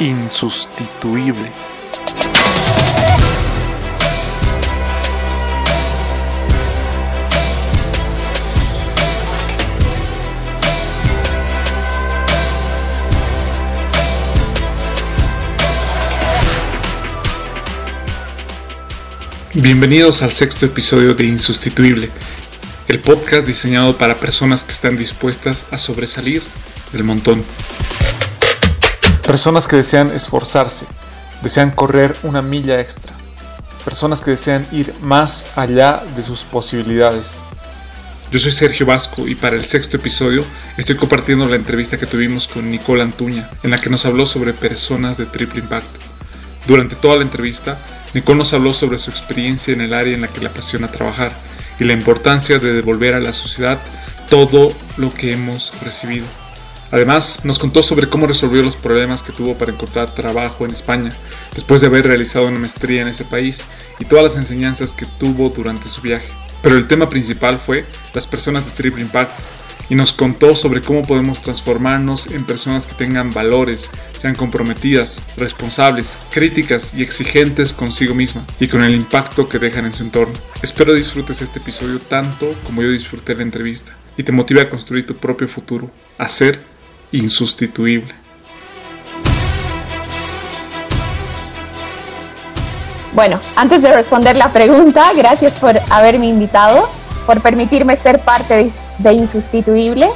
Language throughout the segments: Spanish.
insustituible. Bienvenidos al sexto episodio de Insustituible, el podcast diseñado para personas que están dispuestas a sobresalir del montón. Personas que desean esforzarse, desean correr una milla extra. Personas que desean ir más allá de sus posibilidades. Yo soy Sergio Vasco y para el sexto episodio estoy compartiendo la entrevista que tuvimos con Nicole Antuña, en la que nos habló sobre personas de triple impacto. Durante toda la entrevista, Nicole nos habló sobre su experiencia en el área en la que le apasiona trabajar y la importancia de devolver a la sociedad todo lo que hemos recibido. Además, nos contó sobre cómo resolvió los problemas que tuvo para encontrar trabajo en España, después de haber realizado una maestría en ese país y todas las enseñanzas que tuvo durante su viaje. Pero el tema principal fue las personas de triple impacto, y nos contó sobre cómo podemos transformarnos en personas que tengan valores, sean comprometidas, responsables, críticas y exigentes consigo misma y con el impacto que dejan en su entorno. Espero disfrutes este episodio tanto como yo disfruté la entrevista y te motive a construir tu propio futuro, a ser insustituible. Bueno, antes de responder la pregunta, gracias por haberme invitado por permitirme ser parte de, Insustituible.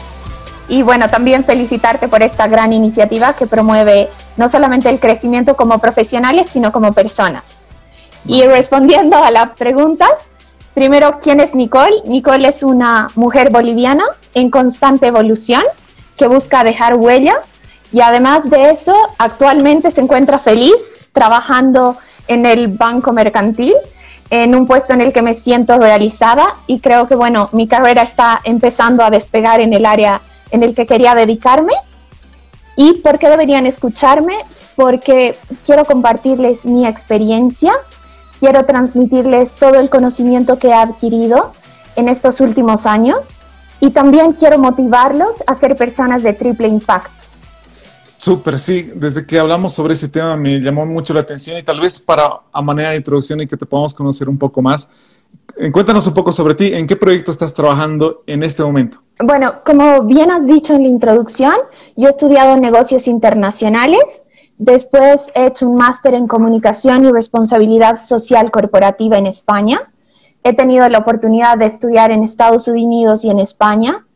Y bueno, también felicitarte por esta gran iniciativa que promueve no solamente el crecimiento como profesionales, sino como personas. Y respondiendo a las preguntas, primero, ¿quién es Nicole? Nicole es una mujer boliviana en constante evolución que busca dejar huella y además de eso, actualmente se encuentra feliz trabajando en el Banco Mercantil en un puesto en el que me siento realizada y creo que, bueno, mi carrera está empezando a despegar en el área en el que quería dedicarme. ¿Y por qué deberían escucharme? Porque quiero compartirles mi experiencia, quiero transmitirles todo el conocimiento que he adquirido en estos últimos años y también quiero motivarlos a ser personas de triple impacto. Súper, sí. Desde que hablamos sobre ese tema me llamó mucho la atención y tal vez para a manera de introducción y que te podamos conocer un poco más, eh, cuéntanos un poco sobre ti. ¿En qué proyecto estás trabajando en este momento? Bueno, como bien has dicho en la introducción, yo he estudiado negocios internacionales. Después he hecho un máster en comunicación y responsabilidad social corporativa en España. He tenido la oportunidad de estudiar en Estados Unidos y en España.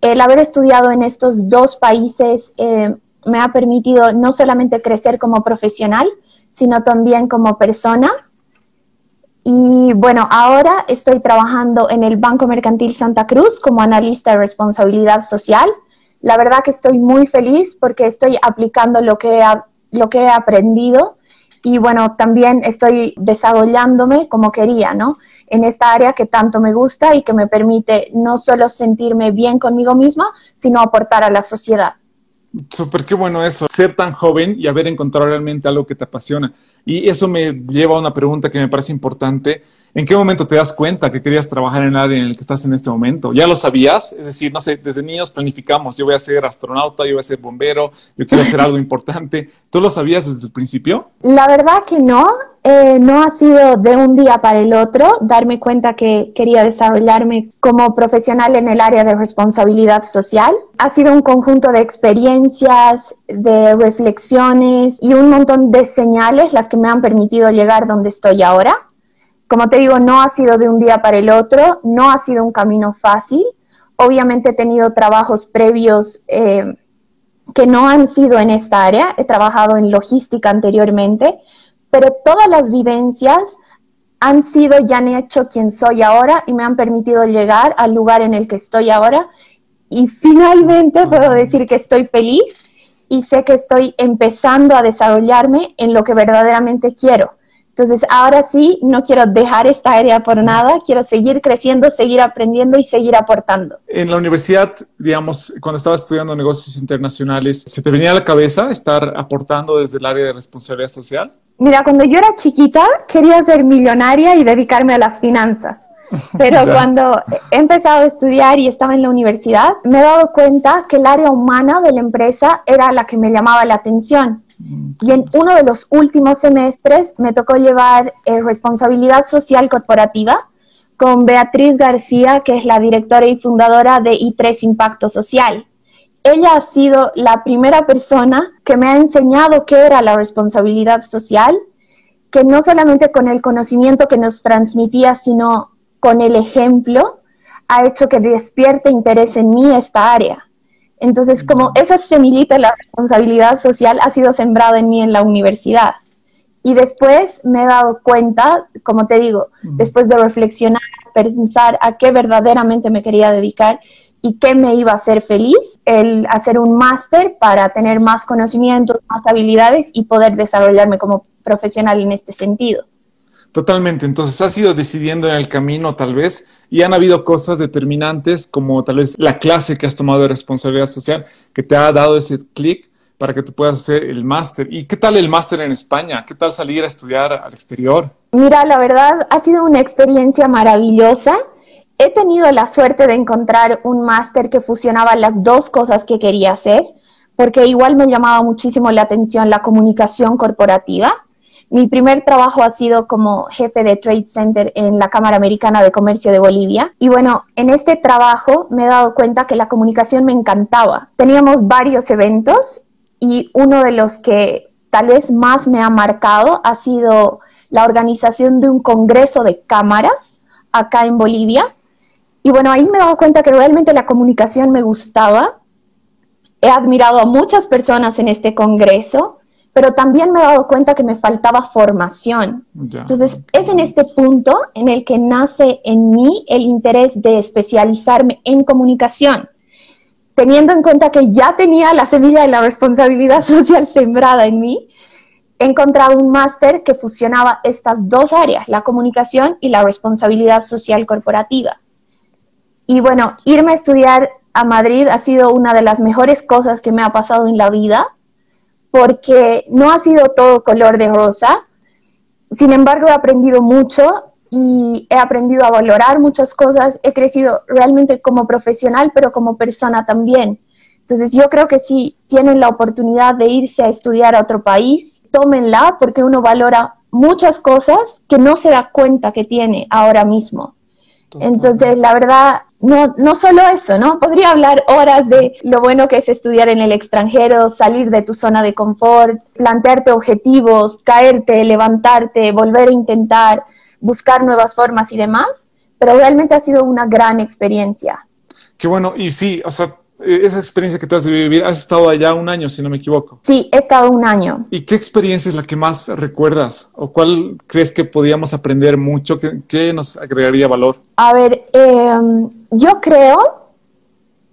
El haber estudiado en estos dos países eh, me ha permitido no solamente crecer como profesional, sino también como persona. Y bueno, ahora estoy trabajando en el Banco Mercantil Santa Cruz como analista de responsabilidad social. La verdad que estoy muy feliz porque estoy aplicando lo que, lo que he aprendido y bueno, también estoy desarrollándome como quería, ¿no? En esta área que tanto me gusta y que me permite no solo sentirme bien conmigo misma, sino aportar a la sociedad. Súper, qué bueno eso, ser tan joven y haber encontrado realmente algo que te apasiona. Y eso me lleva a una pregunta que me parece importante. ¿En qué momento te das cuenta que querías trabajar en el área en el que estás en este momento? ¿Ya lo sabías? Es decir, no sé, desde niños planificamos, yo voy a ser astronauta, yo voy a ser bombero, yo quiero hacer algo importante. ¿Tú lo sabías desde el principio? La verdad que no. Eh, no ha sido de un día para el otro darme cuenta que quería desarrollarme como profesional en el área de responsabilidad social. Ha sido un conjunto de experiencias, de reflexiones y un montón de señales las que me han permitido llegar donde estoy ahora. Como te digo, no ha sido de un día para el otro, no ha sido un camino fácil. Obviamente he tenido trabajos previos eh, que no han sido en esta área. He trabajado en logística anteriormente, pero todas las vivencias han sido y han hecho quien soy ahora y me han permitido llegar al lugar en el que estoy ahora. Y finalmente puedo decir que estoy feliz y sé que estoy empezando a desarrollarme en lo que verdaderamente quiero. Entonces, ahora sí, no quiero dejar esta área por nada, quiero seguir creciendo, seguir aprendiendo y seguir aportando. En la universidad, digamos, cuando estabas estudiando negocios internacionales, ¿se te venía a la cabeza estar aportando desde el área de responsabilidad social? Mira, cuando yo era chiquita quería ser millonaria y dedicarme a las finanzas. Pero cuando he empezado a estudiar y estaba en la universidad, me he dado cuenta que el área humana de la empresa era la que me llamaba la atención. Y en uno de los últimos semestres me tocó llevar eh, responsabilidad social corporativa con Beatriz García, que es la directora y fundadora de I3 Impacto Social. Ella ha sido la primera persona que me ha enseñado qué era la responsabilidad social, que no solamente con el conocimiento que nos transmitía, sino con el ejemplo, ha hecho que despierte interés en mí esta área. Entonces, como esa semillita de la responsabilidad social ha sido sembrada en mí en la universidad. Y después me he dado cuenta, como te digo, después de reflexionar, pensar a qué verdaderamente me quería dedicar y qué me iba a hacer feliz, el hacer un máster para tener más conocimientos, más habilidades y poder desarrollarme como profesional en este sentido. Totalmente, entonces has ido decidiendo en el camino tal vez y han habido cosas determinantes como tal vez la clase que has tomado de responsabilidad social que te ha dado ese clic para que tú puedas hacer el máster. ¿Y qué tal el máster en España? ¿Qué tal salir a estudiar al exterior? Mira, la verdad ha sido una experiencia maravillosa. He tenido la suerte de encontrar un máster que fusionaba las dos cosas que quería hacer, porque igual me llamaba muchísimo la atención la comunicación corporativa mi primer trabajo ha sido como jefe de Trade Center en la Cámara Americana de Comercio de Bolivia. Y bueno, en este trabajo me he dado cuenta que la comunicación me encantaba. Teníamos varios eventos y uno de los que tal vez más me ha marcado ha sido la organización de un congreso de cámaras acá en Bolivia. Y bueno, ahí me he dado cuenta que realmente la comunicación me gustaba. He admirado a muchas personas en este congreso pero también me he dado cuenta que me faltaba formación. Entonces, es en este punto en el que nace en mí el interés de especializarme en comunicación, teniendo en cuenta que ya tenía la semilla de la responsabilidad social sembrada en mí. He encontrado un máster que fusionaba estas dos áreas, la comunicación y la responsabilidad social corporativa. Y bueno, irme a estudiar a Madrid ha sido una de las mejores cosas que me ha pasado en la vida porque no ha sido todo color de rosa. Sin embargo, he aprendido mucho y he aprendido a valorar muchas cosas. He crecido realmente como profesional, pero como persona también. Entonces, yo creo que si tienen la oportunidad de irse a estudiar a otro país, tómenla porque uno valora muchas cosas que no se da cuenta que tiene ahora mismo. Entonces, la verdad, no, no solo eso, ¿no? Podría hablar horas de lo bueno que es estudiar en el extranjero, salir de tu zona de confort, plantearte objetivos, caerte, levantarte, volver a intentar, buscar nuevas formas y demás, pero realmente ha sido una gran experiencia. Qué bueno, y sí, o sea, eh, esa experiencia que te has de vivir, has estado allá un año, si no me equivoco. Sí, he estado un año. ¿Y qué experiencia es la que más recuerdas? ¿O cuál crees que podíamos aprender mucho? ¿Qué, nos agregaría valor? A ver, em, yo creo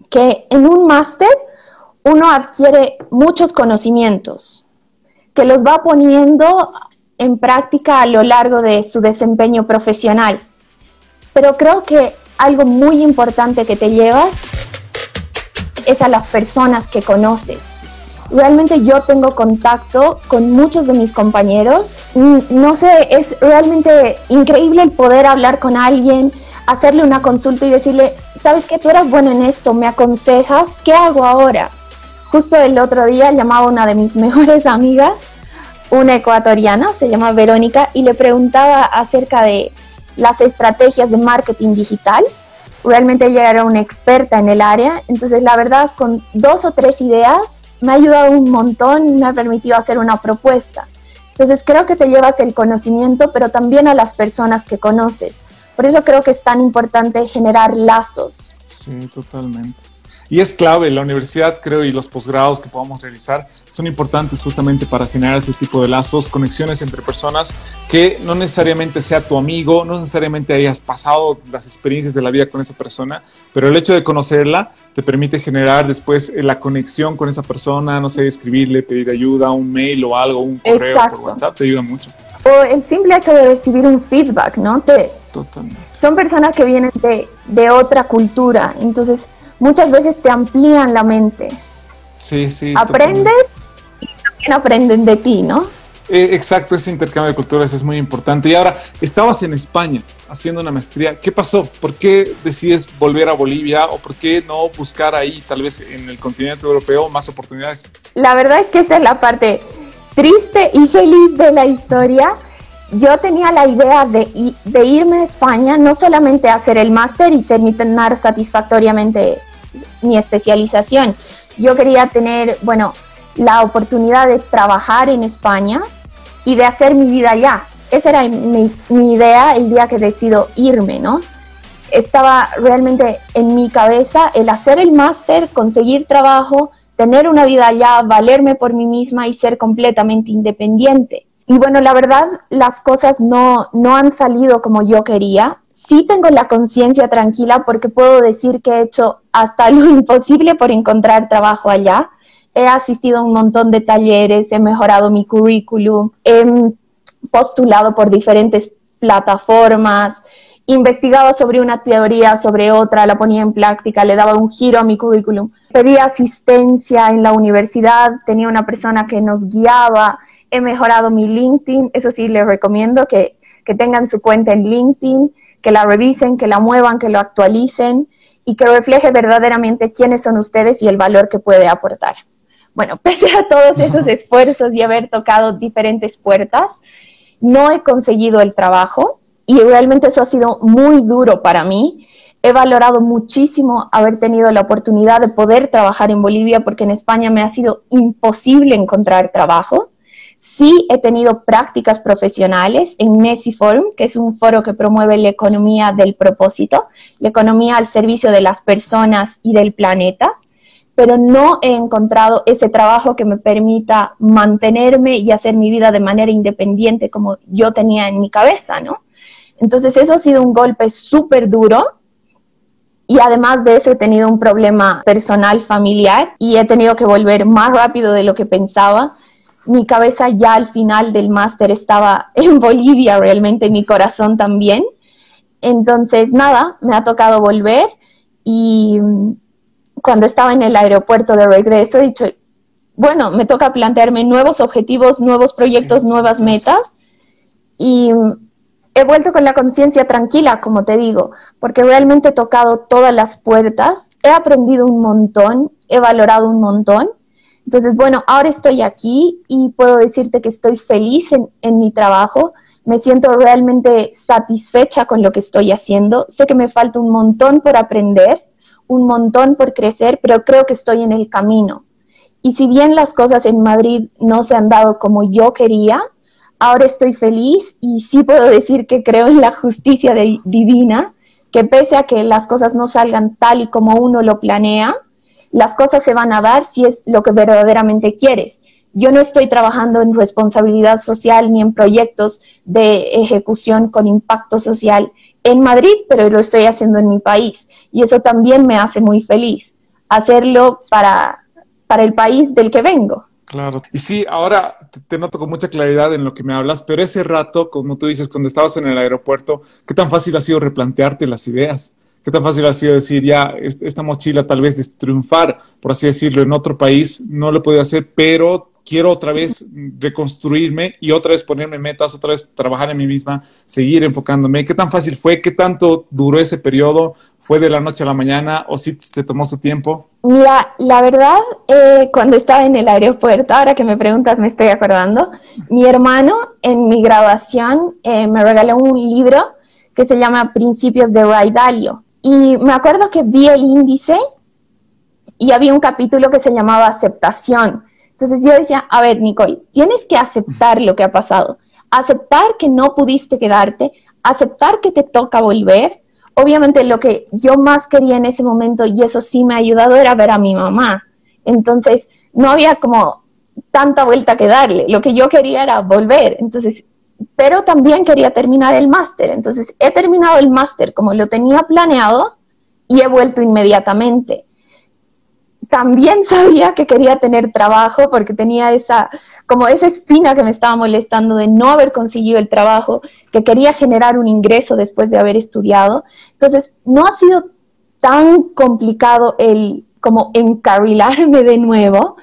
que en un máster uno adquiere muchos conocimientos que los va poniendo en práctica a lo largo de su desempeño profesional. Pero creo que algo muy importante que te llevas es a las personas que conoces. Realmente yo tengo contacto con muchos de mis compañeros. Mm, no sé, es realmente increíble el poder hablar con alguien, hacerle una consulta y decirle, sabes que tú eras bueno en esto, me aconsejas, ¿qué hago ahora? Justo el otro día llamaba una de mis mejores amigas, una ecuatoriana, se llama Verónica, y le preguntaba acerca de las estrategias de marketing digital realmente ella era una experta en el área, entonces la verdad con dos o tres ideas me ha ayudado un montón y me ha permitido hacer una propuesta. Entonces creo que te llevas el conocimiento, pero también a las personas que conoces. Por eso creo que es tan importante generar lazos. Sí, totalmente. Y es clave, la universidad creo y los posgrados que podamos realizar son importantes justamente para generar ese tipo de lazos, conexiones entre personas que no necesariamente sea tu amigo, no necesariamente hayas pasado las experiencias de la vida con esa persona, pero el hecho de conocerla te permite generar después eh, la conexión con esa persona, no sé, escribirle, pedir ayuda, un mail o algo, un correo por WhatsApp, te ayuda mucho. O el simple hecho de recibir un feedback, ¿no? Te, Totalmente. Son personas que vienen de, de otra cultura, entonces muchas veces te amplían la mente. Sí, sí. Aprendes y también aprenden de ti, ¿no? Eh, exacto, ese intercambio de culturas es muy importante. Y ahora, estabas en España haciendo una maestría. ¿Qué pasó? ¿Por qué decides volver a Bolivia o por qué no buscar ahí, tal vez en el continente europeo, más oportunidades? La verdad es que esta es la parte triste y feliz de la historia, yo tenía la idea de, irme a España, no solamente a hacer el máster y terminar satisfactoriamente mi especialización. Yo quería tener, bueno, la oportunidad de trabajar en España y de hacer mi vida allá. Esa era mi, mi idea el día que decido irme, ¿no? Estaba realmente en mi cabeza el hacer el máster, conseguir trabajo, tener una vida allá, valerme por mí misma y ser completamente independiente. Y bueno, la verdad, las cosas no, no han salido como yo quería. Sí tengo la conciencia tranquila porque puedo decir que he hecho hasta lo imposible por encontrar trabajo allá. He asistido a un montón de talleres, he mejorado mi currículum, he postulado por diferentes plataformas, investigaba sobre una teoría, sobre otra, la ponía en práctica, le daba un giro a mi currículum. Pedía asistencia en la universidad, tenía una persona que nos guiaba, he mejorado mi LinkedIn, eso sí, les recomiendo que, que tengan su cuenta en LinkedIn, que la revisen, que la muevan, que lo actualicen y que refleje verdaderamente quiénes son ustedes y el valor que puede aportar. Bueno, pese a todos esos esfuerzos y haber tocado diferentes puertas, no he conseguido el trabajo y realmente eso ha sido muy duro para mí. He valorado muchísimo haber tenido la oportunidad de poder trabajar en Bolivia porque en España me ha sido imposible encontrar trabajo. Sí he tenido prácticas profesionales en Messi Forum, que es un foro que promueve la economía del propósito, la economía al servicio de las personas y del planeta, pero no he encontrado ese trabajo que me permita mantenerme y hacer mi vida de manera independiente como yo tenía en mi cabeza, ¿no? Entonces eso ha sido un golpe súper duro y además de eso he tenido un problema personal familiar y he tenido que volver más rápido de lo que pensaba. Mi cabeza ya al final del máster estaba en Bolivia realmente, mi corazón también. Entonces, nada, me ha tocado volver y cuando estaba en el aeropuerto de regreso he dicho, bueno, me toca plantearme nuevos objetivos, nuevos proyectos, nuevas metas. Y he vuelto con la conciencia tranquila, como te digo, porque realmente he tocado todas las puertas, he aprendido un montón, he valorado un montón. Entonces, bueno, ahora estoy aquí y puedo decirte que estoy feliz en, en mi trabajo, me siento realmente satisfecha con lo que estoy haciendo, sé que me falta un montón por aprender, un montón por crecer, pero creo que estoy en el camino. Y si bien las cosas en Madrid no se han dado como yo quería, ahora estoy feliz y sí puedo decir que creo en la justicia divina, que pese a que las cosas no salgan tal y como uno lo planea, las cosas se van a dar si es lo que verdaderamente quieres. Yo no estoy trabajando en responsabilidad social ni en proyectos de ejecución con impacto social en Madrid, pero lo estoy haciendo en mi país. Y eso también me hace muy feliz, hacerlo para, para el país del que vengo. Claro. Y sí, ahora te, noto con mucha claridad en lo que me hablas, pero ese rato, como tú dices, cuando estabas en el aeropuerto, ¿qué tan fácil ha sido replantearte las ideas? ¿Qué tan fácil ha sido decir, ya, esta mochila tal vez de triunfar, por así decirlo, en otro país, no lo he podido hacer, pero quiero otra vez reconstruirme y otra vez ponerme metas, otra vez trabajar en mí misma, seguir enfocándome. ¿Qué tan fácil fue? ¿Qué tanto duró ese periodo? ¿Fue de la noche a la mañana o si sí te tomó su tiempo? Mira, la verdad, eh, cuando estaba en el aeropuerto, ahora que me preguntas, me estoy acordando, mi hermano en mi graduación eh, me regaló un libro que se llama Principios de Ray Dalio. Y me acuerdo que vi el índice y había un capítulo que se llamaba aceptación entonces yo decía, a ver, Nicole, tienes que aceptar lo que ha pasado, aceptar que no pudiste quedarte, aceptar que te toca volver. Obviamente lo que yo más quería en ese momento, y eso sí me ha ayudado, era ver a mi mamá. Entonces no había como tanta vuelta que darle. Lo que yo quería era volver. Entonces, pero también quería terminar el máster. Entonces he terminado el máster como lo tenía planeado y he vuelto inmediatamente también sabía que quería tener trabajo porque tenía esa, como esa espina que me estaba molestando de no haber conseguido el trabajo, que quería generar un ingreso después de haber estudiado. Entonces, no ha sido tan complicado el como encarrilarme de nuevo,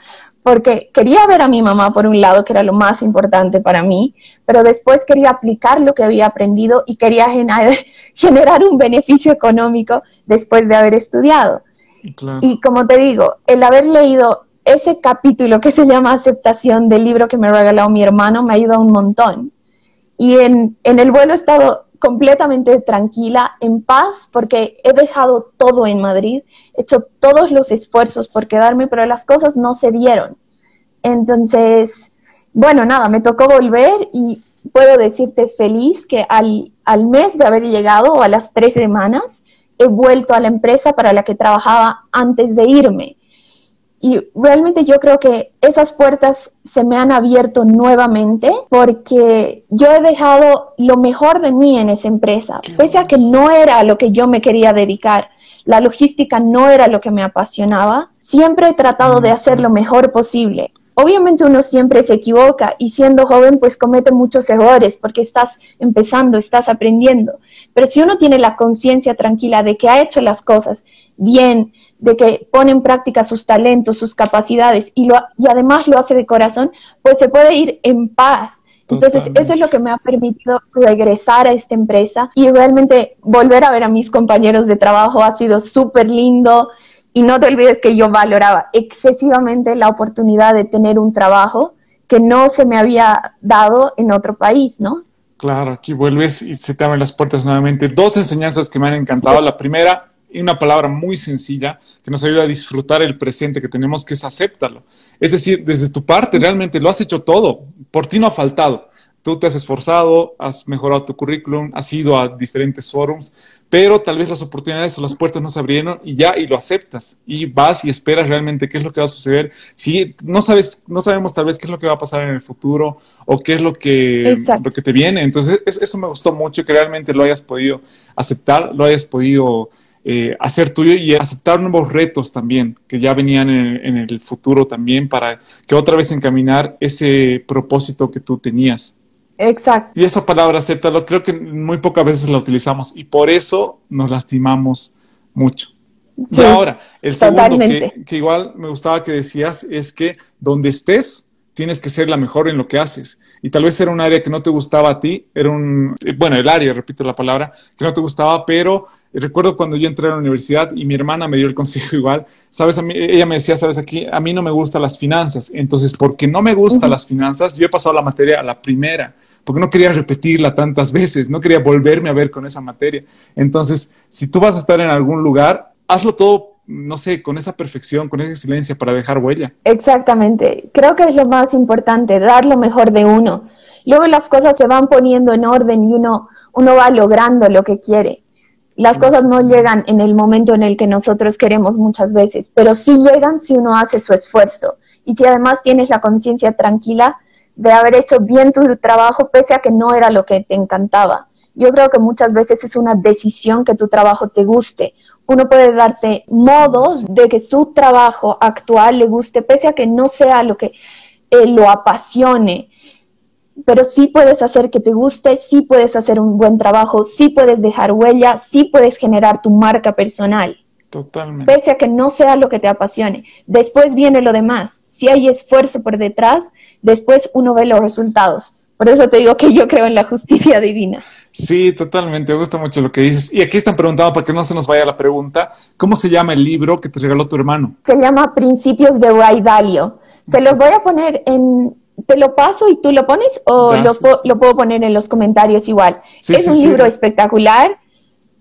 porque quería ver a mi mamá por un lado, que era lo más importante para mí, pero después quería aplicar lo que había aprendido y quería generar un beneficio económico después de haber estudiado. Y como te digo, el haber leído ese capítulo que se llama aceptación del libro que me regaló mi hermano me ayuda un montón. Y en, en el vuelo he estado completamente tranquila, en paz, porque he dejado todo en Madrid, he hecho todos los esfuerzos por quedarme, pero las cosas no se dieron. Entonces, bueno, nada, me tocó volver y puedo decirte feliz que al, al mes de haber llegado o a las tres semanas, he vuelto a la empresa para la que trabajaba antes de irme. Y realmente yo creo que esas puertas se me han abierto nuevamente porque yo he dejado lo mejor de mí en esa empresa, pese a que no era a lo que yo me quería dedicar. La logística no era lo que me apasionaba. Siempre he tratado de hacer lo mejor posible. Obviamente uno siempre se equivoca y siendo joven pues comete muchos errores porque estás empezando, estás aprendiendo. Pero si uno tiene la conciencia tranquila de que ha hecho las cosas bien, de que pone en práctica sus talentos, sus capacidades y, lo, y además lo hace de corazón, pues se puede ir en paz. Entonces, eso es lo que me ha permitido regresar a esta empresa y realmente volver a ver a mis compañeros de trabajo ha sido súper lindo. Y no te olvides que yo valoraba excesivamente la oportunidad de tener un trabajo que no se me había dado en otro país, ¿no? Claro, aquí vuelves y se te abren las puertas nuevamente. Dos enseñanzas que me han encantado. La primera, y una palabra muy sencilla que nos ayuda a disfrutar el presente que tenemos, que es acéptalo. Es decir, desde tu parte realmente lo has hecho todo, por ti no ha faltado. Tú te has esforzado, has mejorado tu currículum, has ido a diferentes forums, pero tal vez las oportunidades o las puertas no se abrieron y ya, y lo aceptas. Y vas y esperas realmente qué es lo que va a suceder. Si no sabes, no sabemos tal vez qué es lo que va a pasar en el futuro o qué es lo que, lo que te viene. Entonces, eso me gustó mucho, que realmente lo hayas podido aceptar, lo hayas podido eh, hacer tuyo y aceptar nuevos retos también que ya venían en, el futuro también para que otra vez encaminar ese propósito que tú tenías. Exacto. Y esa palabra acéptalo, creo que muy pocas veces la utilizamos y por eso nos lastimamos mucho. y ahora, el segundo que, que, igual me gustaba que decías es que donde estés, tienes que ser la mejor en lo que haces. Y tal vez era un área que no te gustaba a ti, era un, bueno, el área, repito la palabra, que no te gustaba, pero recuerdo cuando yo entré a la universidad y mi hermana me dio el consejo igual, sabes, a mí, ella me decía, sabes, aquí a mí no me gustan las finanzas, entonces porque no me gustan las finanzas, yo he pasado la materia a la primera, porque no quería repetirla tantas veces, no quería volverme a ver con esa materia. Entonces, si tú vas a estar en algún lugar, hazlo todo no sé, con esa perfección, con esa excelencia para dejar huella. Exactamente. Creo que es lo más importante, dar lo mejor de uno. Luego las cosas se van poniendo en orden y uno, uno va logrando lo que quiere. Las cosas no llegan en el momento en el que nosotros queremos muchas veces, pero sí llegan si uno hace su esfuerzo y si además tienes la conciencia tranquila de haber hecho bien tu trabajo pese a que no era lo que te encantaba. Yo creo que muchas veces es una decisión que tu trabajo te guste. Uno puede darse modos de que su trabajo actual le guste pese a que no sea lo que eh, lo apasione pero sí puedes hacer que te guste, sí puedes hacer un buen trabajo, sí puedes dejar huella, sí puedes generar tu marca personal. Totalmente. Pese a que no sea lo que te apasione. Después viene lo demás. Si hay esfuerzo por detrás, después uno ve los resultados. Por eso te digo que yo creo en la justicia divina. Sí, totalmente. Me gusta mucho lo que dices. Y aquí están preguntando, para que no se nos vaya la pregunta, ¿cómo se llama el libro que te regaló tu hermano? Se llama Principios de Ray Dalio. Se los voy a poner en, ¿Te lo paso y tú lo pones o lo, lo, puedo poner en los comentarios igual? es un libro espectacular.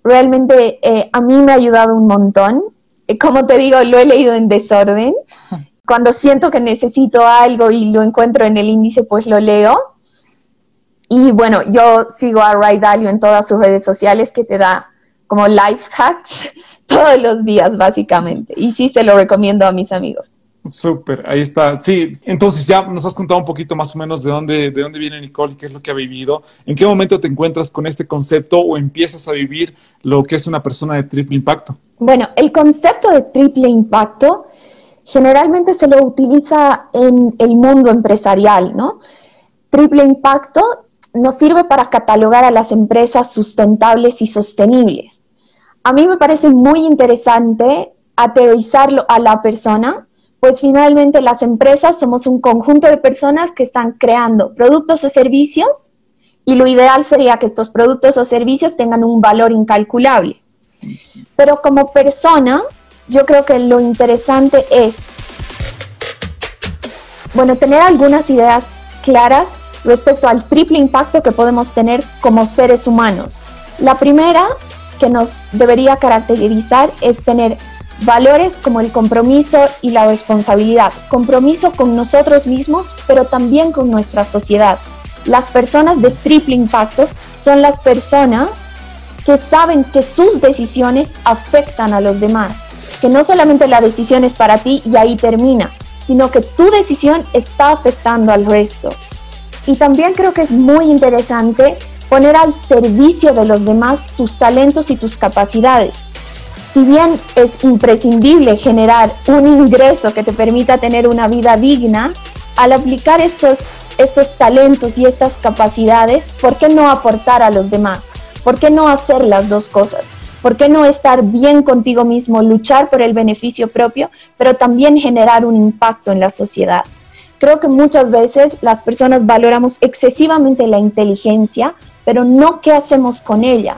Realmente eh, a mí me ha ayudado un montón. Eh, como te digo, lo he leído en desorden. Cuando siento que necesito algo y lo encuentro en el índice, pues lo leo. Y bueno, yo sigo a Ray Dalio en todas sus redes sociales que te da como life hacks todos los días, básicamente. Y sí se lo recomiendo a mis amigos. Súper, ahí está. Sí, entonces ya nos has contado un poquito más o menos de dónde, de dónde viene Nicole qué es lo que ha vivido. ¿En qué momento te encuentras con este concepto o empiezas a vivir lo que es una persona de triple impacto? Bueno, el concepto de triple impacto generalmente se lo utiliza en el mundo empresarial, ¿no? Triple impacto nos sirve para catalogar a las empresas sustentables y sostenibles. A mí me parece muy interesante aterrizarlo a la persona pues finalmente las empresas somos un conjunto de personas que están creando productos o servicios y lo ideal sería que estos productos o servicios tengan un valor incalculable. Pero como persona, yo creo que lo interesante es bueno, tener algunas ideas claras respecto al triple impacto que podemos tener como seres humanos. La primera que nos debería caracterizar es tener valores como el compromiso y la responsabilidad. Compromiso con nosotros mismos, pero también con nuestra sociedad. Las personas de triple impacto son las personas que saben que sus decisiones afectan a los demás, que no solamente la decisión es para ti y ahí termina, sino que tu decisión está afectando al resto. Y también creo que es muy interesante poner al servicio de los demás tus talentos y tus capacidades. Si bien es imprescindible generar un ingreso que te permita tener una vida digna, al aplicar estos, estos talentos y estas capacidades, ¿por qué no aportar a los demás? ¿Por qué no hacer las dos cosas? ¿Por qué no estar bien contigo mismo, luchar por el beneficio propio, pero también generar un impacto en la sociedad? Creo que muchas veces las personas valoramos excesivamente la inteligencia, pero no qué hacemos con ella.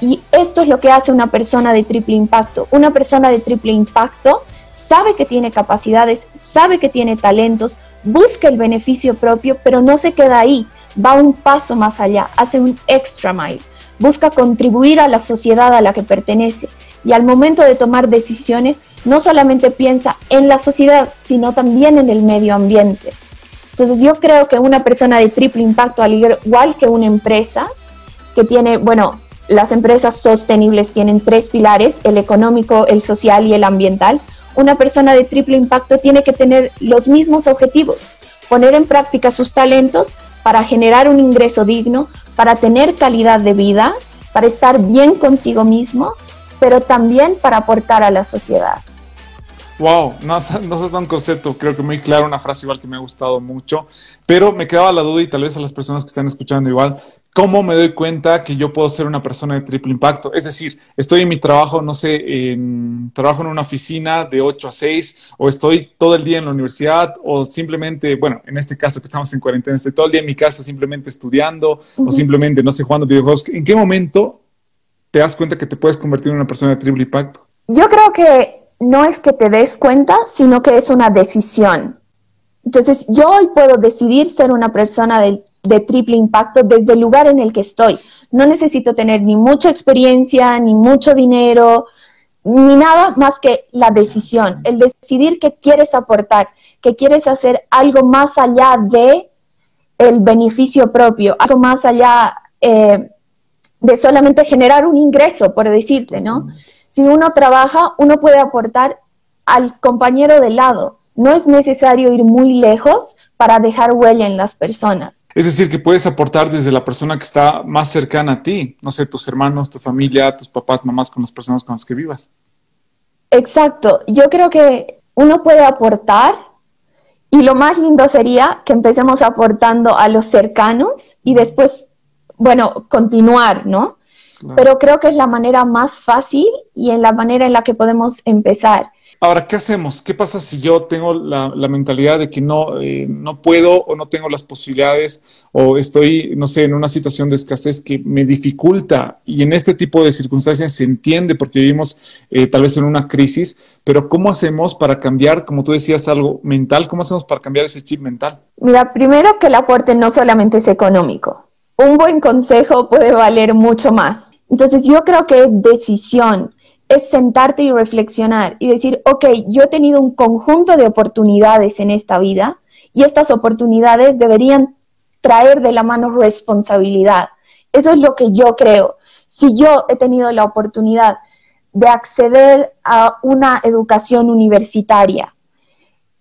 Y esto es lo que hace una persona de triple impacto. Una persona de triple impacto sabe que tiene capacidades, sabe que tiene talentos, busca el beneficio propio, pero no se queda ahí, va un paso más allá, hace un extra mile busca contribuir a la sociedad a la que pertenece y al momento de tomar decisiones no solamente piensa en la sociedad, sino también en el medio ambiente. Entonces yo creo que una persona de triple impacto, al igual que una empresa, que tiene, bueno, las empresas sostenibles tienen tres pilares, el económico, el social y el ambiental, una persona de triple impacto tiene que tener los mismos objetivos, poner en práctica sus talentos para generar un ingreso digno, para tener calidad de vida, para estar bien consigo mismo, pero también para aportar a la sociedad. Wow, no, no da un concepto, creo que muy claro, una frase igual que me ha gustado mucho, pero me quedaba la duda y tal vez a las personas que están escuchando igual, ¿cómo me doy cuenta que yo puedo ser una persona de triple impacto? Es decir, estoy en mi trabajo, no sé, en, trabajo en una oficina de 8 a 6, o estoy todo el día en la universidad, o simplemente, bueno, en este caso que estamos en cuarentena, estoy todo el día en mi casa simplemente estudiando, o simplemente, no sé, jugando videojuegos. ¿En qué momento te das cuenta que te puedes convertir en una persona de triple impacto? Yo creo que no es que te des cuenta, sino que es una decisión. Entonces, yo hoy puedo decidir ser una persona de, triple impacto desde el lugar en el que estoy. No necesito tener ni mucha experiencia, ni mucho dinero, ni nada más que la decisión, el decidir que quieres aportar, que quieres hacer algo más allá de el beneficio propio, algo más allá eh, de solamente generar un ingreso, por decirte, ¿no? Si uno trabaja, uno puede aportar al compañero de lado. No es necesario ir muy lejos para dejar huella en las personas. Es decir, que puedes aportar desde la persona que está más cercana a ti, no sé, tus hermanos, tu familia, tus papás, mamás, con las personas con las que vivas. Exacto. Yo creo que uno puede aportar y lo más lindo sería que empecemos aportando a los cercanos y después, bueno, continuar, ¿no? Pero creo que es la manera más fácil y en la manera en la que podemos empezar. Ahora, ¿qué hacemos? ¿Qué pasa si yo tengo la, mentalidad de que no, eh, no puedo o no tengo las posibilidades o estoy, no sé, en una situación de escasez que me dificulta? Y en este tipo de circunstancias se entiende porque vivimos eh, tal vez en una crisis, pero ¿cómo hacemos para cambiar, como tú decías, algo mental? ¿Cómo hacemos para cambiar ese chip mental? Mira, primero que el aporte no solamente es económico. Un buen consejo puede valer mucho más entonces yo creo que es decisión, es sentarte y reflexionar y decir, ok, yo he tenido un conjunto de oportunidades en esta vida y estas oportunidades deberían traer de la mano responsabilidad. Eso es lo que yo creo. Si yo he tenido la oportunidad de acceder a una educación universitaria,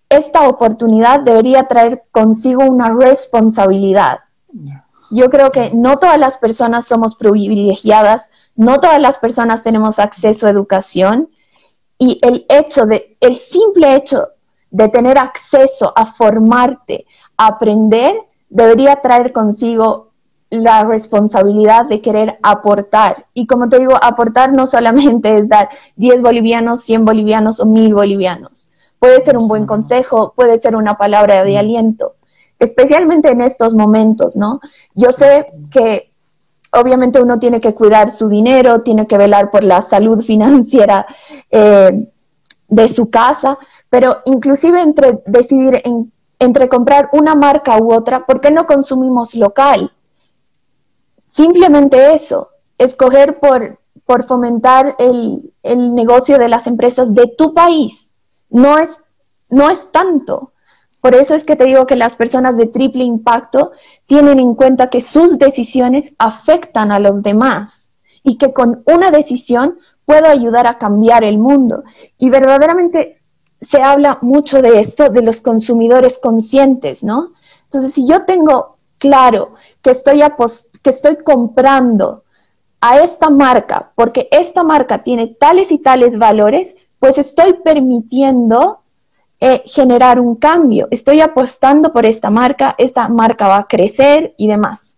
esta oportunidad debería traer consigo una responsabilidad. Yo creo que no todas las personas somos privilegiadas, no todas las personas tenemos acceso a educación y el hecho de, el simple hecho de tener acceso a formarte, a aprender, debería traer consigo la responsabilidad de querer aportar. Y como te digo, aportar no solamente es dar 10 bolivianos, 100 bolivianos o 1000 bolivianos. Puede ser un buen consejo, puede ser una palabra de aliento, especialmente en estos momentos, ¿no? Yo sé que obviamente uno tiene que cuidar su dinero, tiene que velar por la salud financiera eh, de su casa, pero inclusive entre decidir en entre comprar una marca u otra, ¿por qué no consumimos local? Simplemente eso, escoger por, por fomentar el, el negocio de las empresas de tu país. No es, no es tanto. Por eso es que te digo que las personas de triple impacto tienen en cuenta que sus decisiones afectan a los demás y que con una decisión puedo ayudar a cambiar el mundo. Y verdaderamente se habla mucho de esto, de los consumidores conscientes, ¿no? Entonces, si yo tengo claro que estoy, que estoy comprando a esta marca porque esta marca tiene tales y tales valores, pues estoy permitiendo eh, generar un cambio. Estoy apostando por esta marca, esta marca va a crecer y demás.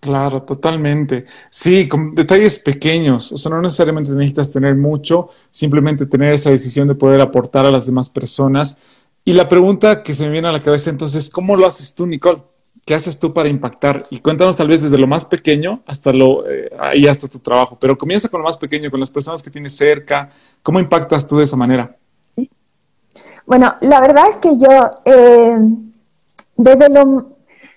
Claro, totalmente. Sí, con detalles pequeños. O sea, no necesariamente necesitas tener mucho, simplemente tener esa decisión de poder aportar a las demás personas. Y la pregunta que se me viene a la cabeza entonces, ¿cómo lo haces tú, Nicole? ¿Qué haces tú para impactar? Y cuéntanos tal vez desde lo más pequeño hasta lo, eh, hasta tu trabajo, pero comienza con lo más pequeño, con las personas que tienes cerca. ¿Cómo impactas tú de esa manera? Bueno, la verdad es que yo, eh, desde lo,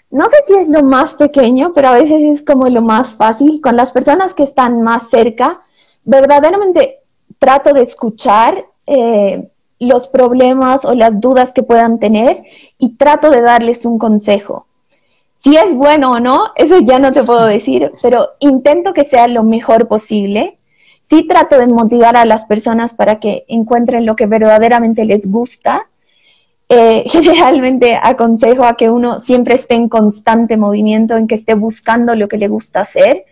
no sé si es lo más pequeño, pero a veces es como lo más fácil, con las personas que están más cerca, verdaderamente trato de escuchar eh, los problemas o las dudas que puedan tener y trato de darles un consejo. Si es bueno o no, eso ya no te puedo decir, pero intento que sea lo mejor posible sí trato de motivar a las personas para que encuentren lo que verdaderamente les gusta. Eh, generalmente aconsejo a que uno siempre esté en constante movimiento, en que esté buscando lo que le gusta hacer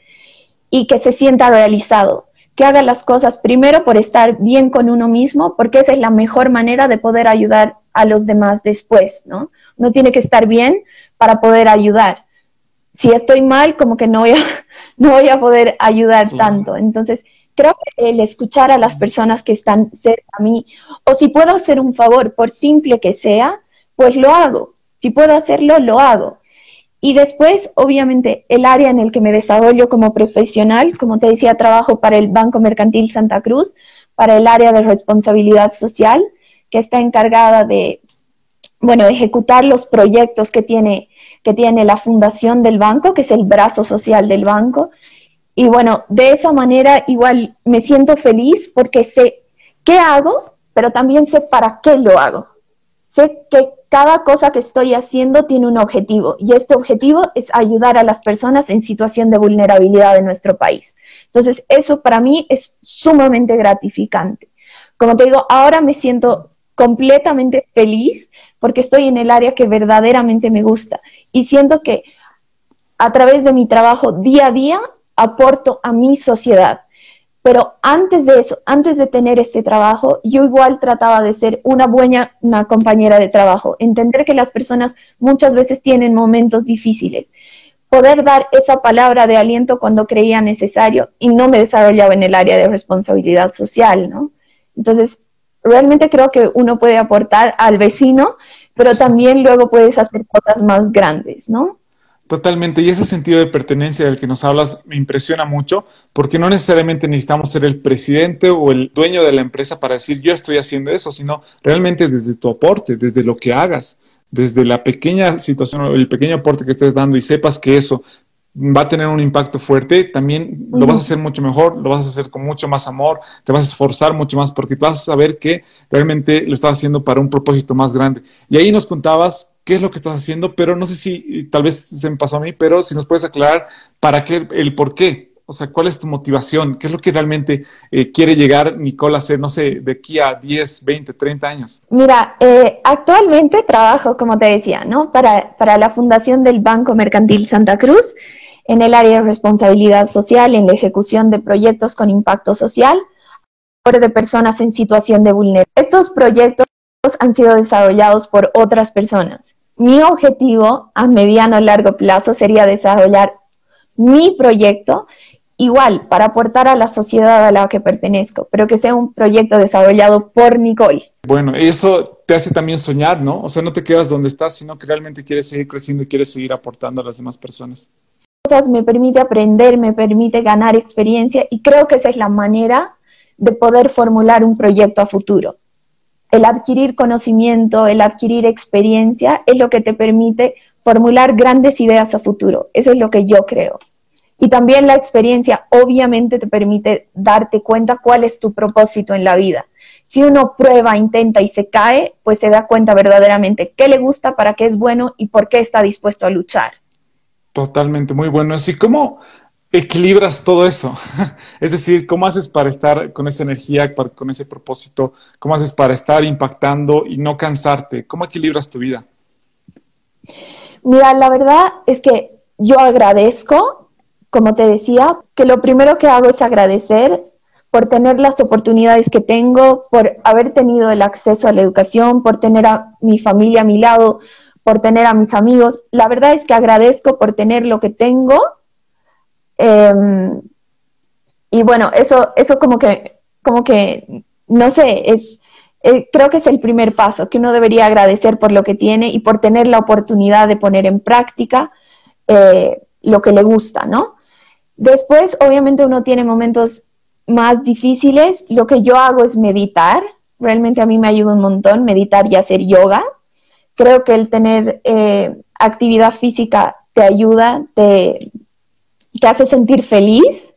y que se sienta realizado, que haga las cosas primero por estar bien con uno mismo, porque esa es la mejor manera de poder ayudar a los demás después, ¿no? Uno tiene que estar bien para poder ayudar. Si estoy mal, como que no voy a, no voy a poder ayudar tanto. Entonces, creo que el escuchar a las personas que están cerca a mí, o si puedo hacer un favor, por simple que sea, pues lo hago. Si puedo hacerlo, lo hago. Y después, obviamente, el área en el que me desarrollo como profesional, como te decía, trabajo para el Banco Mercantil Santa Cruz, para el área de responsabilidad social, que está encargada de, bueno, ejecutar los proyectos que tiene, que tiene la fundación del banco, que es el brazo social del banco, y bueno, de esa manera igual me siento feliz porque sé qué hago, pero también sé para qué lo hago. Sé que cada cosa que estoy haciendo tiene un objetivo y este objetivo es ayudar a las personas en situación de vulnerabilidad en nuestro país. Entonces, eso para mí es sumamente gratificante. Como te digo, ahora me siento completamente feliz porque estoy en el área que verdaderamente me gusta y siento que a través de mi trabajo día a día aporto a mi sociedad. Pero antes de eso, antes de tener este trabajo, yo igual trataba de ser una buena una compañera de trabajo, entender que las personas muchas veces tienen momentos difíciles, poder dar esa palabra de aliento cuando creía necesario y no me desarrollaba en el área de responsabilidad social, ¿no? Entonces, realmente creo que uno puede aportar al vecino, pero también luego puedes hacer cosas más grandes, ¿no? Totalmente, y ese sentido de pertenencia del que nos hablas me impresiona mucho, porque no necesariamente necesitamos ser el presidente o el dueño de la empresa para decir yo estoy haciendo eso, sino realmente desde tu aporte, desde lo que hagas, desde la pequeña situación o el pequeño aporte que estés dando y sepas que eso va a tener un impacto fuerte, también lo vas a hacer mucho mejor, lo vas a hacer con mucho más amor, te vas a esforzar mucho más porque vas a saber que realmente lo estás haciendo para un propósito más grande. Y ahí nos contabas qué es lo que estás haciendo, pero no sé si tal vez se me pasó a mí, pero si nos puedes aclarar para qué, el por qué. O sea, ¿cuál es tu motivación? ¿Qué es lo que realmente eh, quiere llegar Nicole a hacer, no sé, de aquí a 10, 20, 30 años? Mira, eh, actualmente trabajo, como te decía, ¿no? Para, para la Fundación del Banco Mercantil Santa Cruz en el área de responsabilidad social, en la ejecución de proyectos con impacto social de personas en situación de vulnerabilidad. Estos proyectos han sido desarrollados por otras personas. Mi objetivo a mediano y largo plazo sería desarrollar mi proyecto igual para aportar a la sociedad a la que pertenezco, pero que sea un proyecto desarrollado por Nicole. Bueno, eso te hace también soñar, ¿no? O sea, no te quedas donde estás, sino que realmente quieres seguir creciendo y quieres seguir aportando a las demás personas me permite aprender, me permite ganar experiencia y creo que esa es la manera de poder formular un proyecto a futuro. El adquirir conocimiento, el adquirir experiencia, es lo que te permite formular grandes ideas a futuro. Eso es lo que yo creo. Y también la experiencia obviamente te permite darte cuenta cuál es tu propósito en la vida. Si uno prueba, intenta y se cae, pues se da cuenta verdaderamente qué le gusta, para qué es bueno y por qué está dispuesto a luchar. Totalmente, muy bueno. Así cómo equilibras todo eso. es decir, ¿cómo haces para estar con esa energía, con ese propósito? ¿Cómo haces para estar impactando y no cansarte? ¿Cómo equilibras tu vida? Mira, la verdad es que yo agradezco, como te decía, que lo primero que hago es agradecer por tener las oportunidades que tengo, por haber tenido el acceso a la educación, por tener a mi familia a mi lado, por tener a mis amigos. La verdad es que agradezco por tener lo que tengo. Em, y bueno, eso, eso como que, como que, no sé, es, eh, creo que es el primer paso, que uno debería agradecer por lo que tiene y por tener la oportunidad de poner en práctica eh, lo que le gusta, ¿no? Después, obviamente, uno tiene momentos más difíciles. Lo que yo hago es meditar. Realmente a mí me ayuda un montón meditar y hacer yoga. Creo que el tener eh, actividad física te ayuda, te, te hace sentir feliz.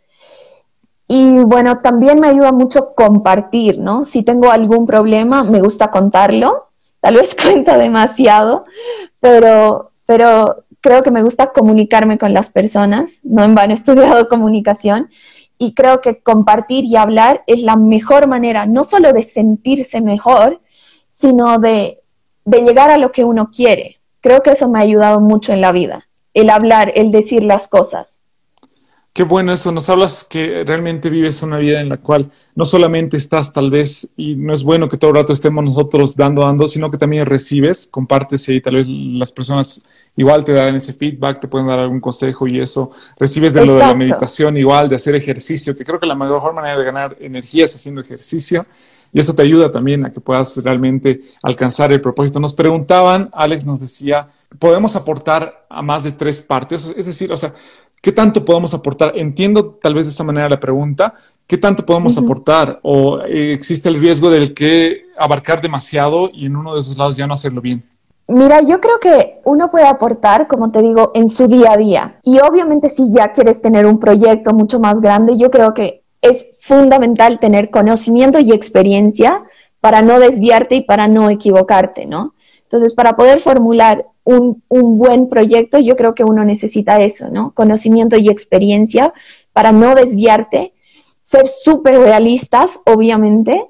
Y bueno, también me ayuda mucho compartir, ¿no? Si tengo algún problema, me gusta contarlo. Tal vez cuento demasiado, pero, pero creo que me gusta comunicarme con las personas. No en vano he estudiado comunicación y creo que compartir y hablar es la mejor manera, no solo de sentirse mejor, sino de, de llegar a lo que uno quiere. Creo que eso me ha ayudado mucho en la vida, el hablar, el decir las cosas. Qué bueno eso, nos hablas que realmente vives una vida en la cual no solamente estás tal vez, y no es bueno que todo el rato estemos nosotros dando, dando, sino que también recibes, compartes y tal vez las personas igual te dan ese feedback, te pueden dar algún consejo y eso, recibes de lo de la meditación igual, de hacer ejercicio, que creo que la mejor manera de ganar energía es haciendo ejercicio. Y eso te ayuda también a que puedas realmente alcanzar el propósito. Nos preguntaban, Alex nos decía, ¿podemos aportar a más de tres partes? Es decir, o sea, ¿Qué tanto podemos aportar? Entiendo tal vez de esa manera la pregunta. ¿Qué tanto podemos aportar? ¿O eh, existe el riesgo del que abarcar demasiado y en uno de esos lados ya no hacerlo bien? Mira, yo creo que uno puede aportar, como te digo, en su día a día. Y obviamente si ya quieres tener un proyecto mucho más grande, yo creo que es fundamental tener conocimiento y experiencia para no desviarte y para no equivocarte, ¿no? Entonces, para poder formular un, buen proyecto, yo creo que uno necesita eso, ¿no? Conocimiento y experiencia para no desviarte, ser súper realistas, obviamente,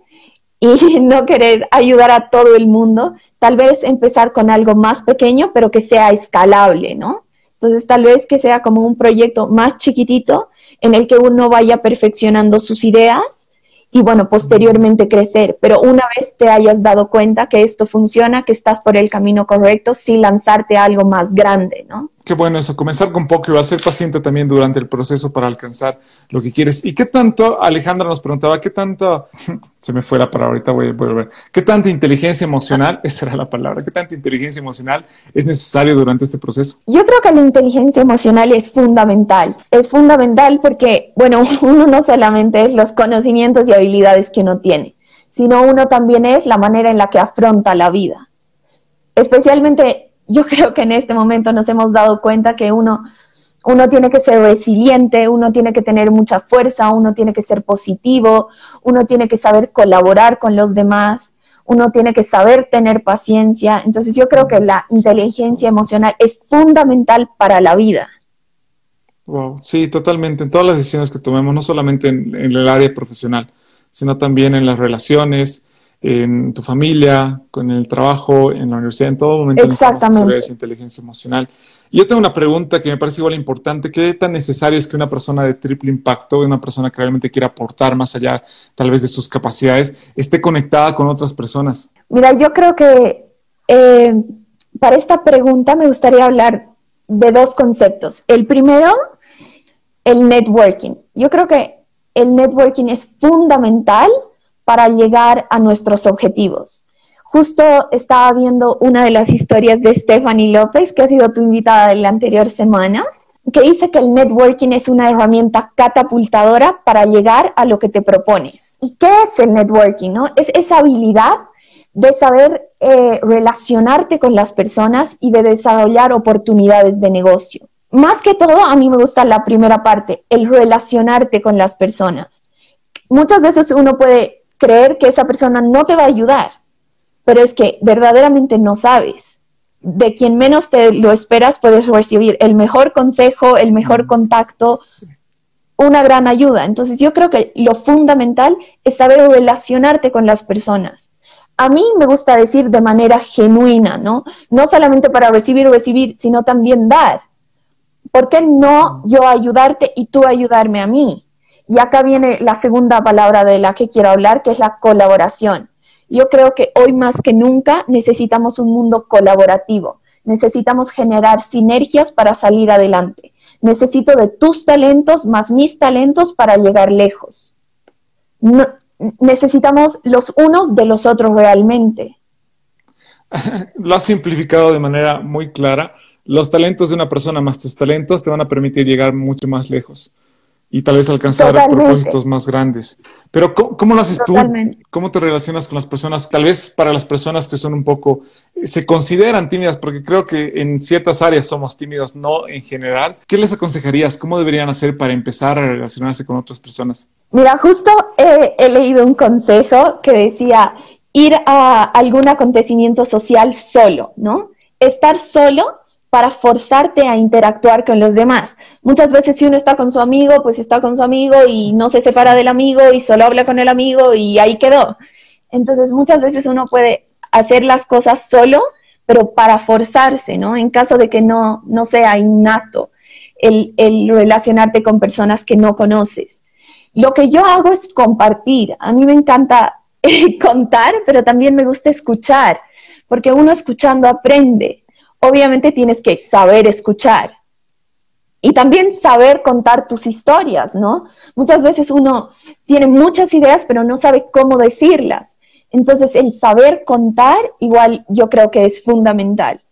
y no querer ayudar a todo el mundo. Tal vez empezar con algo más pequeño, pero que sea escalable, ¿no? Entonces, tal vez que sea como un proyecto más chiquitito en el que uno vaya perfeccionando sus ideas y bueno, posteriormente crecer. Pero una vez te hayas dado cuenta que esto funciona, que estás por el camino correcto, sin lanzarte algo más grande, ¿no? Qué bueno eso, comenzar con poco y va ser paciente también durante el proceso para alcanzar lo que quieres. ¿Y qué tanto, Alejandra nos preguntaba, qué tanto, se me fue la palabra, ahorita voy a volver, qué tanta inteligencia emocional, esa era la palabra, qué tanta inteligencia emocional es necesario durante este proceso? Yo creo que la inteligencia emocional es fundamental, es fundamental porque, bueno, uno no solamente es los conocimientos y habilidades que uno tiene, sino uno también es la manera en la que afronta la vida. Especialmente yo creo que en este momento nos hemos dado cuenta que uno, uno tiene que ser resiliente, uno tiene que tener mucha fuerza, uno tiene que ser positivo, uno tiene que saber colaborar con los demás, uno tiene que saber tener paciencia. Entonces yo creo que la inteligencia emocional es fundamental para la vida. Wow, sí, totalmente. En todas las decisiones que tomemos, no solamente en el área profesional, sino también en las relaciones, en tu familia, con el trabajo, en la universidad, en todo momento necesitamos esa inteligencia emocional. Y yo tengo una pregunta que me parece igual importante. ¿Qué tan necesario es que una persona de triple impacto, una persona que realmente quiera aportar más allá tal vez de sus capacidades, esté conectada con otras personas? Mira, yo creo que eh, para esta pregunta me gustaría hablar de dos conceptos. El primero, el networking. Yo creo que el networking es fundamental para llegar a nuestros objetivos. Justo estaba viendo una de las historias de Stephanie López, que ha sido tu invitada de la anterior semana, que dice que el networking es una herramienta catapultadora para llegar a lo que te propones. ¿Y qué es el networking? No? Es esa habilidad de saber eh, relacionarte con las personas y de desarrollar oportunidades de negocio. Más que todo, a mí me gusta la primera parte, el relacionarte con las personas. Muchas veces uno puede creer que esa persona no te va a ayudar, pero es que verdaderamente no sabes. De quien menos te lo esperas puedes recibir el mejor consejo, el mejor contacto, una gran ayuda. Entonces yo creo que lo fundamental es saber relacionarte con las personas a mí me gusta decir de manera genuina, ¿no? No solamente para recibir o recibir, sino también dar. ¿Por qué no yo ayudarte y tú ayudarme a mí? Y acá viene la segunda palabra de la que quiero hablar, que es la colaboración. Yo creo que hoy más que nunca necesitamos un mundo colaborativo. Necesitamos generar sinergias para salir adelante. Necesito de tus talentos más mis talentos para llegar lejos. Necesitamos los unos de los otros realmente. Lo has simplificado de manera muy clara. Los talentos de una persona más tus talentos te van a permitir llegar mucho más lejos y tal vez alcanzar propósitos más grandes. Pero ¿cómo, lo haces tú? ¿Cómo te relacionas con las personas? Tal vez para las personas que son un poco, se consideran tímidas, porque creo que en ciertas áreas somos tímidos, no en general. ¿Qué les aconsejarías? ¿Cómo deberían hacer para empezar a relacionarse con otras personas? Mira, justo he leído un consejo que decía ir a algún acontecimiento social solo, ¿no? Estar solo para forzarte a interactuar con los demás. Muchas veces si uno está con su amigo, pues está con su amigo y no se separa del amigo y solo habla con el amigo y ahí quedó. Entonces muchas veces uno puede hacer las cosas solo, pero para forzarse, ¿no? En caso de que no, no sea innato el, el relacionarte con personas que no conoces. Lo que yo hago es compartir. A mí me encanta contar, pero también me gusta escuchar, porque uno escuchando aprende obviamente tienes que saber escuchar y también saber contar tus historias, ¿no? Muchas veces uno tiene muchas ideas, pero no sabe cómo decirlas. Entonces, el saber contar, igual yo creo que es fundamental.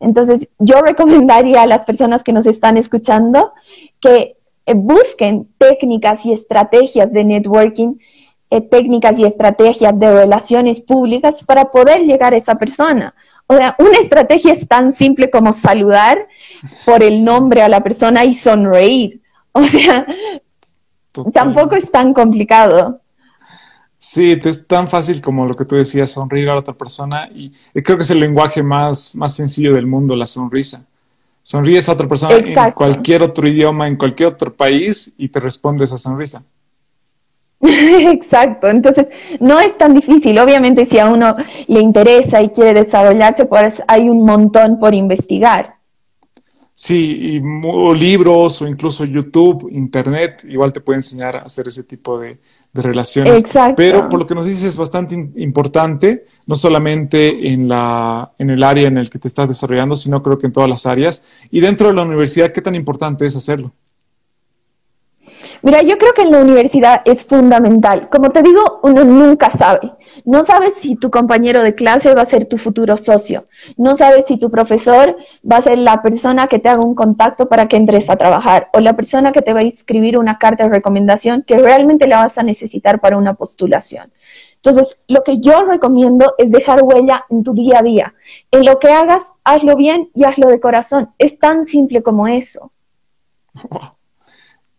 Entonces, yo recomendaría a las personas que nos están escuchando que eh, busquen técnicas y estrategias de networking, eh, técnicas y estrategias de relaciones públicas para poder llegar a esa persona. O sea, una estrategia es tan simple como saludar por el nombre a la persona y sonreír. O sea, tampoco es tan complicado. Sí, es tan fácil como lo que tú decías, sonreír a la otra persona y, creo que es el lenguaje más, más sencillo del mundo, la sonrisa. Sonríes a otra persona en cualquier otro idioma, en cualquier otro país y te responde esa sonrisa. Exacto, entonces no es tan difícil. Obviamente si a uno le interesa y quiere desarrollarse, pues hay un montón por investigar. Sí, y libros o incluso YouTube, Internet, igual te puede enseñar a hacer ese tipo de, relaciones. Exacto. Pero por lo que nos dices es bastante importante, no solamente en, la, en el área en el que te estás desarrollando, sino creo que en todas las áreas. Y dentro de la universidad, ¿qué tan importante es hacerlo? Mira, yo creo que en la universidad es fundamental. Como te digo, uno nunca sabe. No sabes si tu compañero de clase va a ser tu futuro socio. No sabes si tu profesor va a ser la persona que te haga un contacto para que entres a trabajar o la persona que te va a escribir una carta de recomendación que realmente la vas a necesitar para una postulación. Entonces, lo que yo recomiendo es dejar huella en tu día a día. En lo que hagas, hazlo bien y hazlo de corazón. Es tan simple como eso.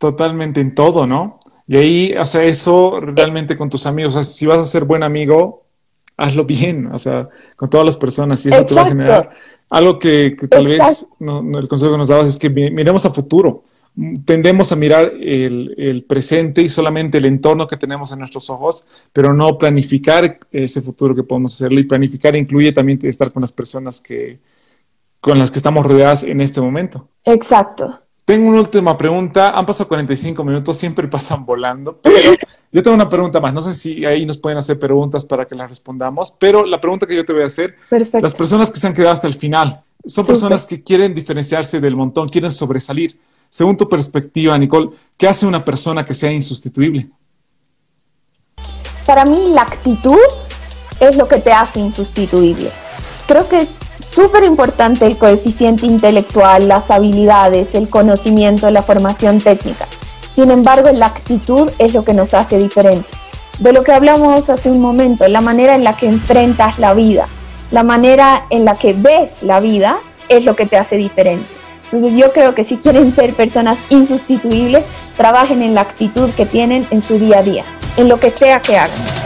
Totalmente en todo, ¿no? Y ahí, o sea, eso realmente con tus amigos, o sea, si vas a ser buen amigo, hazlo bien, o sea, con todas las personas y eso te va a generar algo que, tal vez el consejo que nos dabas es que miremos a futuro. Tendemos a mirar el, el, presente y solamente el entorno que tenemos en nuestros ojos, pero no planificar ese futuro que podemos hacerlo. Y planificar incluye también estar con las personas que, con las que estamos rodeadas en este momento. Exacto. Tengo una última pregunta. Han pasado 45 minutos, siempre pasan volando, pero yo tengo una pregunta más. No sé si ahí nos pueden hacer preguntas para que las respondamos, pero la pregunta que yo te voy a hacer, las personas que se han quedado hasta el final, son personas que quieren diferenciarse del montón, quieren sobresalir. Según tu perspectiva, Nicole, ¿qué hace una persona que sea insustituible? Para mí la actitud es lo que te hace insustituible. Creo que súper importante el coeficiente intelectual, las habilidades, el conocimiento, la formación técnica. Sin embargo, la actitud es lo que nos hace diferentes. de lo que hablamos hace un momento, la manera en la que enfrentas la vida, la manera en la que ves la vida es lo que te hace diferente. Entonces yo creo que si quieren ser personas insustituibles, trabajen en la actitud que tienen en su día a día, en lo que sea que hagan.